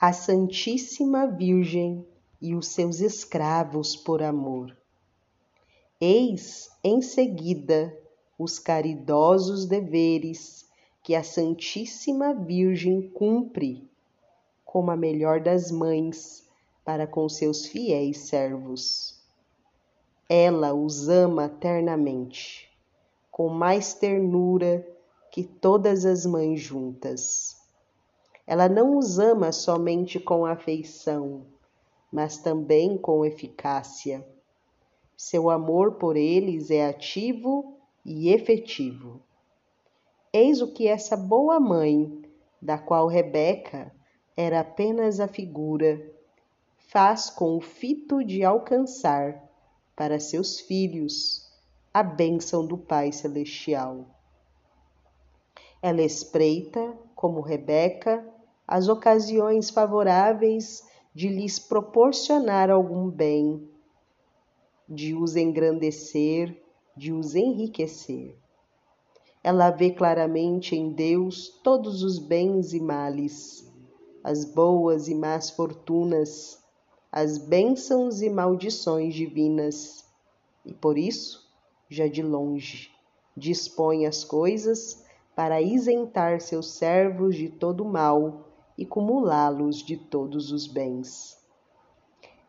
a Santíssima Virgem e os seus escravos por amor. Eis em seguida os caridosos deveres que a Santíssima Virgem cumpre como a melhor das mães para com seus fiéis servos. Ela os ama ternamente, com mais ternura que todas as mães juntas. Ela não os ama somente com afeição, mas também com eficácia. Seu amor por eles é ativo e efetivo. Eis o que essa boa mãe, da qual Rebeca era apenas a figura, faz com o fito de alcançar para seus filhos a bênção do Pai Celestial. Ela espreita, como Rebeca, as ocasiões favoráveis de lhes proporcionar algum bem, de os engrandecer, de os enriquecer. Ela vê claramente em Deus todos os bens e males, as boas e más fortunas, as bênçãos e maldições divinas, e por isso, já de longe, dispõe as coisas para isentar seus servos de todo mal e cumulá-los de todos os bens.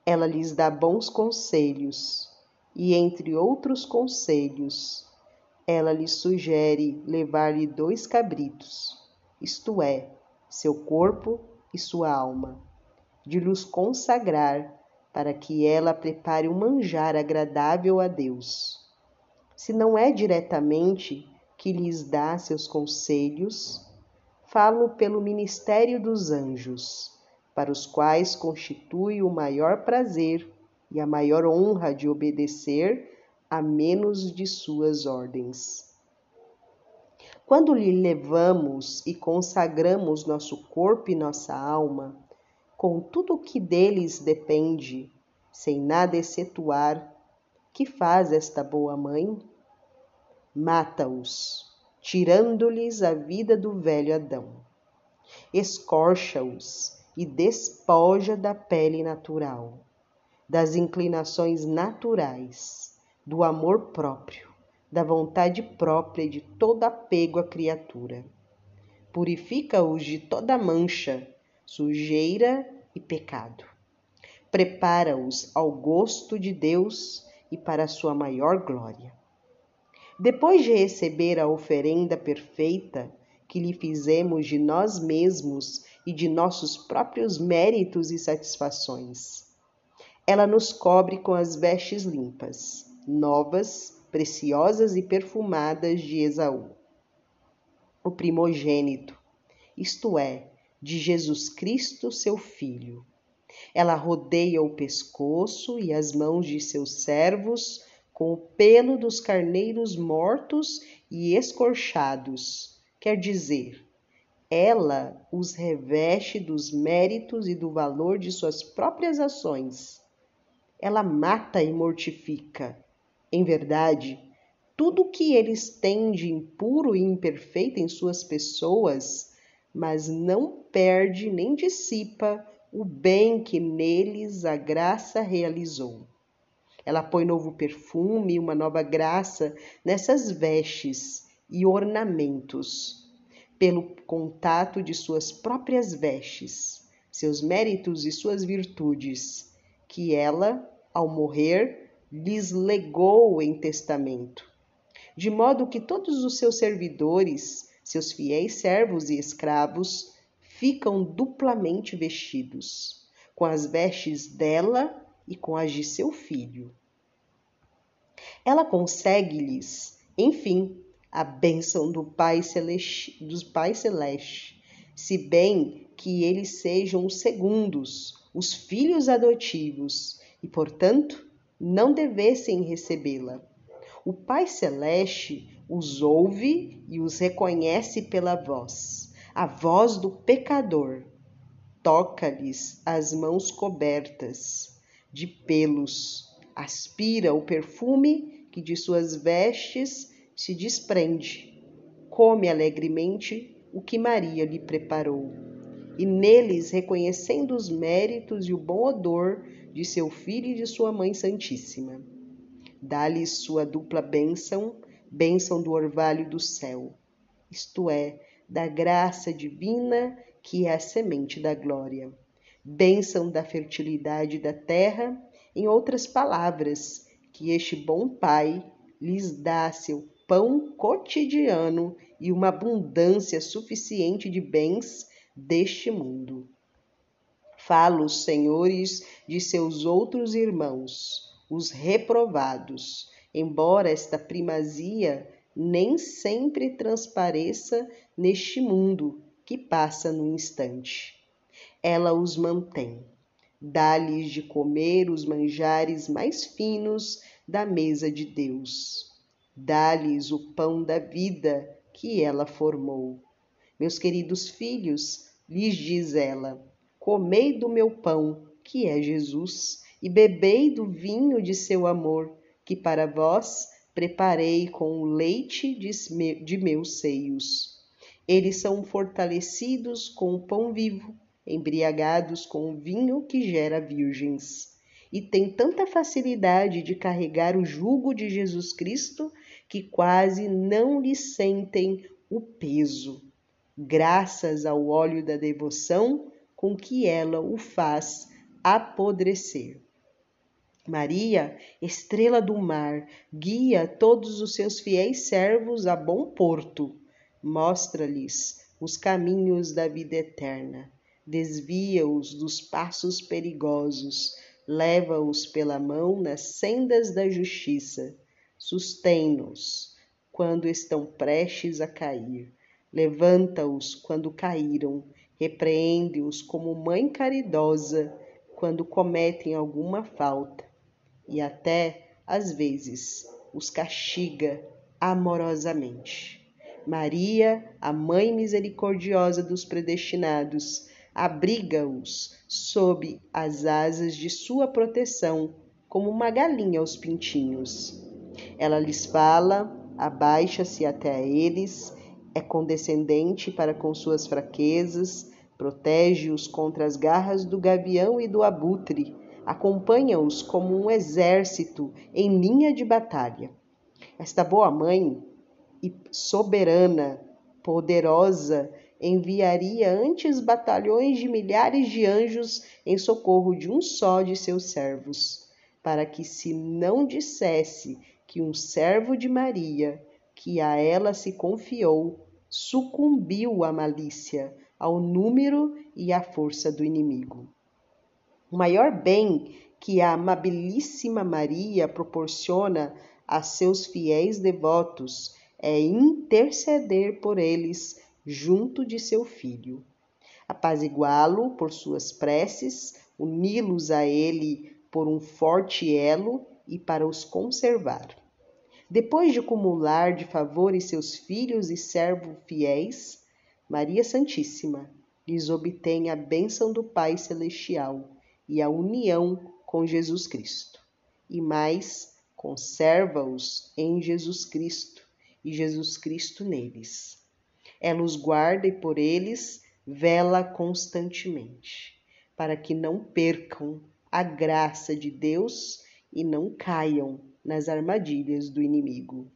Ela lhes dá bons conselhos, e entre outros conselhos, ela lhes sugere levar-lhe dois cabritos, isto é, seu corpo e sua alma, de lhes consagrar para que ela prepare um manjar agradável a Deus. Se não é diretamente que lhes dá seus conselhos, falo pelo ministério dos anjos, para os quais constitui o maior prazer e a maior honra de obedecer a menos de suas ordens. Quando lhe levamos e consagramos nosso corpo e nossa alma, com tudo o que deles depende, sem nada excetuar, que faz esta boa mãe? mata-os, tirando-lhes a vida do velho Adão. Escorcha-os e despoja da pele natural, das inclinações naturais, do amor próprio, da vontade própria e de todo apego à criatura. Purifica-os de toda mancha, sujeira e pecado. Prepara-os ao gosto de Deus e para a sua maior glória. Depois de receber a oferenda perfeita que lhe fizemos de nós mesmos e de nossos próprios méritos e satisfações, ela nos cobre com as vestes limpas, novas, preciosas e perfumadas de Esaú, o primogênito, isto é, de Jesus Cristo, seu Filho. Ela rodeia o pescoço e as mãos de seus servos com o pelo dos carneiros mortos e escorchados, quer dizer, ela os reveste dos méritos e do valor de suas próprias ações. Ela mata e mortifica. Em verdade, tudo o que eles têm de impuro e imperfeito em suas pessoas, mas não perde nem dissipa o bem que neles a graça realizou. Ela põe novo perfume, uma nova graça nessas vestes e ornamentos, pelo contato de suas próprias vestes, seus méritos e suas virtudes, que ela, ao morrer, lhes legou em testamento, de modo que todos os seus servidores, seus fiéis servos e escravos, ficam duplamente vestidos, com as vestes dela e com as de seu filho ela consegue-lhes, enfim, a bênção do Pai Celeste, dos Pai Celeste, se bem que eles sejam os segundos, os filhos adotivos, e, portanto, não devessem recebê-la. O Pai Celeste os ouve e os reconhece pela voz, a voz do pecador. Toca-lhes as mãos cobertas de pelos aspira o perfume que de suas vestes se desprende, come alegremente o que Maria lhe preparou. E neles reconhecendo os méritos e o bom odor de seu filho e de sua mãe santíssima. Dá-lhes sua dupla bênção, bênção do orvalho do céu, isto é, da graça divina que é a semente da glória, bênção da fertilidade da terra, em outras palavras, que este bom Pai lhes dá seu pão cotidiano e uma abundância suficiente de bens deste mundo. Fala os senhores de seus outros irmãos, os reprovados, embora esta primazia nem sempre transpareça neste mundo que passa no instante. Ela os mantém, dá-lhes de comer os manjares mais finos da mesa de Deus, dá-lhes o pão da vida que ela formou. Meus queridos filhos, lhes diz ela, comei do meu pão, que é Jesus, e bebei do vinho de seu amor, que para vós preparei com o leite de meus seios. Eles são fortalecidos com o pão vivo, embriagados com o vinho que gera virgens, e têm tanta facilidade de carregar o jugo de Jesus Cristo que quase não lhe sentem o peso, graças ao óleo da devoção com que ela o faz apodrecer. Maria, estrela do mar, guia todos os seus fiéis servos a bom porto, mostra-lhes os caminhos da vida eterna, desvia-os dos passos perigosos, leva-os pela mão nas sendas da justiça sustém-nos quando estão prestes a cair, levanta-os quando caíram, repreende-os como mãe caridosa quando cometem alguma falta, e até, às vezes, os castiga amorosamente. Maria, a Mãe misericordiosa dos predestinados, abriga-os sob as asas de sua proteção, como uma galinha aos pintinhos. Ela lhes fala, abaixa-se até a eles, é condescendente para com suas fraquezas, protege-os contra as garras do gavião e do abutre, acompanha-os como um exército em linha de batalha. Esta boa mãe e soberana, poderosa, enviaria antes batalhões de milhares de anjos em socorro de um só de seus servos, para que se não dissesse que um servo de Maria, que a ela se confiou, sucumbiu à malícia, ao número e à força do inimigo. O maior bem que a amabilíssima Maria proporciona a seus fiéis devotos é interceder por eles junto de seu filho, apaziguá-lo por suas preces, uni-los a ele por um forte elo e para os conservar. Depois de acumular de favores seus filhos e servos fiéis, Maria Santíssima lhes obtém a bênção do Pai Celestial e a união com Jesus Cristo. E mais, conserva-os em Jesus Cristo e Jesus Cristo neles. Ela os guarda e por eles vela constantemente, para que não percam a graça de Deus e não caiam nas armadilhas do inimigo.